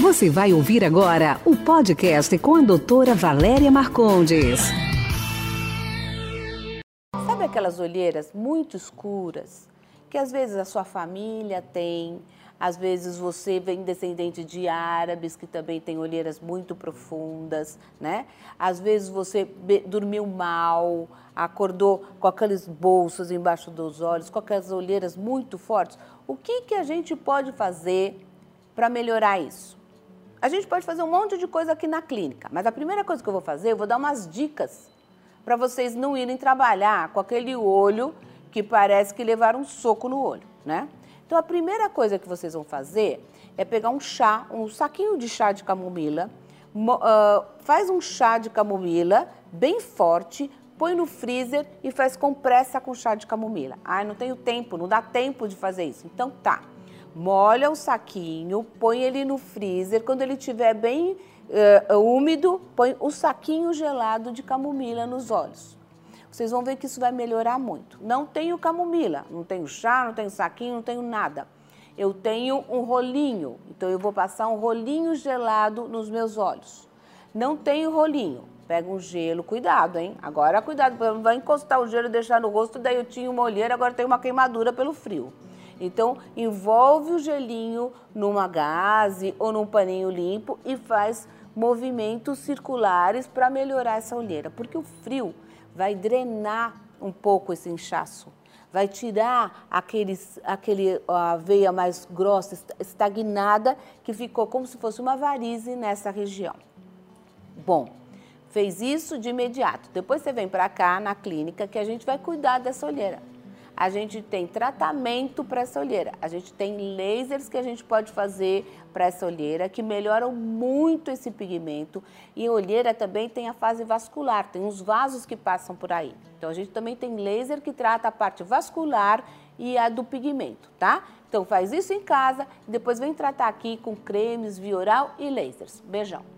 Você vai ouvir agora o podcast com a doutora Valéria Marcondes. Sabe aquelas olheiras muito escuras que às vezes a sua família tem, às vezes você vem descendente de árabes que também tem olheiras muito profundas, né? Às vezes você dormiu mal, acordou com aqueles bolsos embaixo dos olhos, com aquelas olheiras muito fortes. O que, que a gente pode fazer para melhorar isso? A gente pode fazer um monte de coisa aqui na clínica, mas a primeira coisa que eu vou fazer, eu vou dar umas dicas para vocês não irem trabalhar com aquele olho que parece que levaram um soco no olho, né? Então, a primeira coisa que vocês vão fazer é pegar um chá, um saquinho de chá de camomila, faz um chá de camomila bem forte, põe no freezer e faz compressa com chá de camomila. Ah, não tenho tempo, não dá tempo de fazer isso. Então, tá. Molha o saquinho, põe ele no freezer. Quando ele estiver bem uh, úmido, põe o saquinho gelado de camomila nos olhos vocês vão ver que isso vai melhorar muito. Não tenho camomila, não tenho chá, não tenho saquinho, não tenho nada. Eu tenho um rolinho, então eu vou passar um rolinho gelado nos meus olhos. Não tenho rolinho, pega um gelo, cuidado, hein? Agora cuidado, vai encostar o gelo e deixar no rosto, daí eu tinha uma olheira, agora tenho uma queimadura pelo frio. Então, envolve o gelinho numa gaze ou num paninho limpo e faz movimentos circulares para melhorar essa olheira, porque o frio vai drenar um pouco esse inchaço, vai tirar aqueles, aquele, a veia mais grossa, estagnada, que ficou como se fosse uma varize nessa região. Bom, fez isso de imediato. Depois você vem para cá na clínica que a gente vai cuidar dessa olheira a gente tem tratamento para essa olheira, a gente tem lasers que a gente pode fazer para essa olheira que melhoram muito esse pigmento e a olheira também tem a fase vascular, tem uns vasos que passam por aí. Então a gente também tem laser que trata a parte vascular e a do pigmento, tá? Então faz isso em casa depois vem tratar aqui com cremes, vioral e lasers. Beijão.